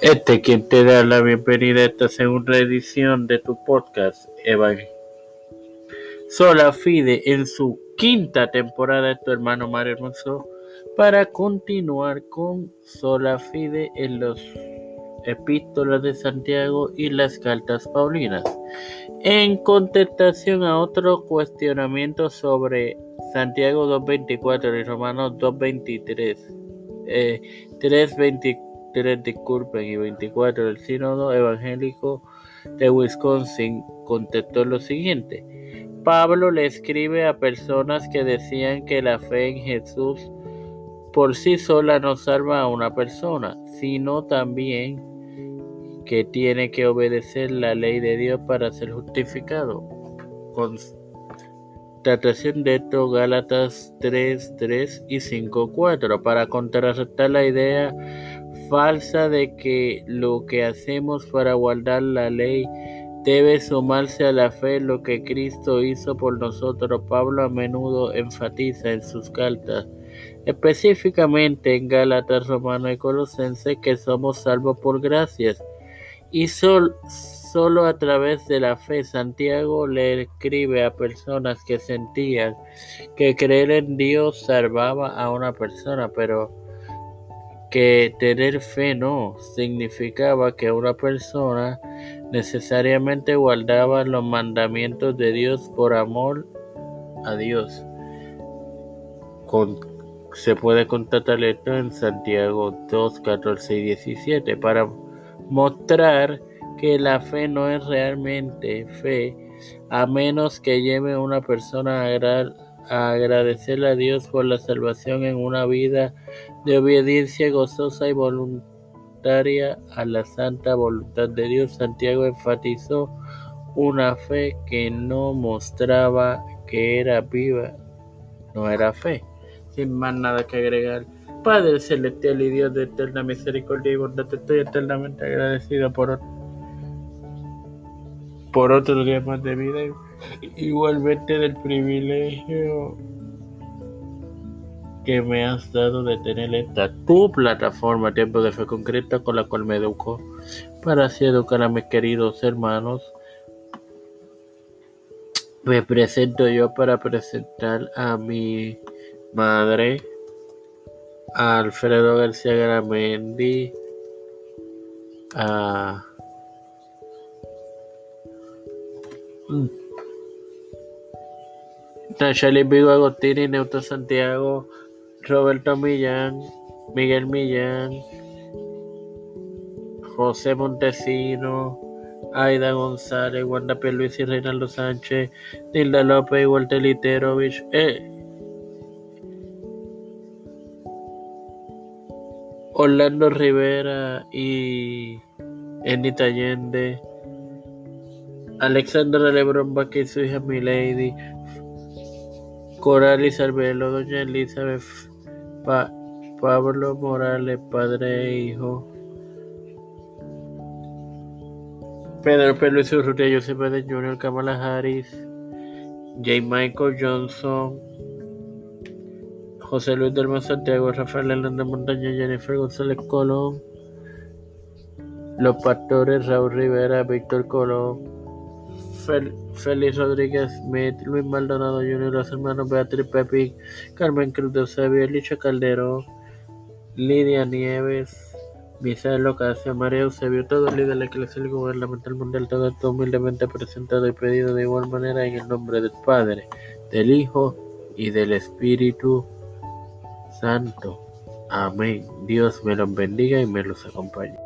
Este quien te da la bienvenida a esta segunda edición de tu podcast, Evangelio. Sola Fide en su quinta temporada de tu hermano Mario Hermoso para continuar con Sola Fide en los epístolas de Santiago y las cartas paulinas. En contestación a otro cuestionamiento sobre Santiago 2.24 y Romanos 2.23, eh, 3.23 disculpen y 24 del Sínodo Evangélico de Wisconsin contestó lo siguiente. Pablo le escribe a personas que decían que la fe en Jesús por sí sola no salva a una persona, sino también que tiene que obedecer la ley de Dios para ser justificado. Constatación de esto, Gálatas 3, 3 y 5, 4, para contrarrestar la idea falsa de que lo que hacemos para guardar la ley debe sumarse a la fe lo que Cristo hizo por nosotros. Pablo a menudo enfatiza en sus cartas, específicamente en Gálatas, Romano y Colosense, que somos salvos por gracias y solo a través de la fe Santiago le escribe a personas que sentían que creer en Dios salvaba a una persona, pero que tener fe no significaba que una persona necesariamente guardaba los mandamientos de Dios por amor a Dios. se puede constatar esto en Santiago 2, 14 y 17 para mostrar que la fe no es realmente fe a menos que lleve a una persona a, agradecerle a Dios por la salvación en una vida de obediencia gozosa y voluntaria a la santa voluntad de Dios. Santiago enfatizó una fe que no mostraba que era viva, no era fe. Sin más nada que agregar. Padre celestial y Dios de eterna misericordia y bondad, te estoy eternamente agradecido por, por otro día más de vida, igualmente del privilegio que me has dado de tener esta tu plataforma Tiempo de Fe Concreta con la cual me educo para así educar a mis queridos hermanos. Me presento yo para presentar a mi madre, Alfredo García Garamendi, a Nachali Vigo Agostini, Neuto Santiago, Roberto Millán, Miguel Millán, José Montesino, Aida González, Wanda Luis y Reinaldo Sánchez, Nilda López y Walter Literovich, eh, Orlando Rivera y Enita Allende, Alexandra Lebron Vázquez y su hija Milady, Coral Arbelo, Doña Elizabeth, Pablo Morales, padre e hijo, Pedro su ruta, Joseph Biden Jr., Kamala Harris, J. Michael Johnson, José Luis del Santiago, Rafael Hernández Montaña, Jennifer González Colón, Los Pastores, Raúl Rivera, Víctor Colón, Félix Rodríguez Smith, Luis Maldonado Jr., los hermanos Beatriz Pepi, Carmen Cruz de Eusebio, Licha Calderón, Lidia Nieves, Misael Ocasio, María Eusebio, todos líderes de la Iglesia Gubernamental Mundial, todo esto humildemente presentado y pedido de igual manera en el nombre del Padre, del Hijo y del Espíritu Santo. Amén. Dios me los bendiga y me los acompañe.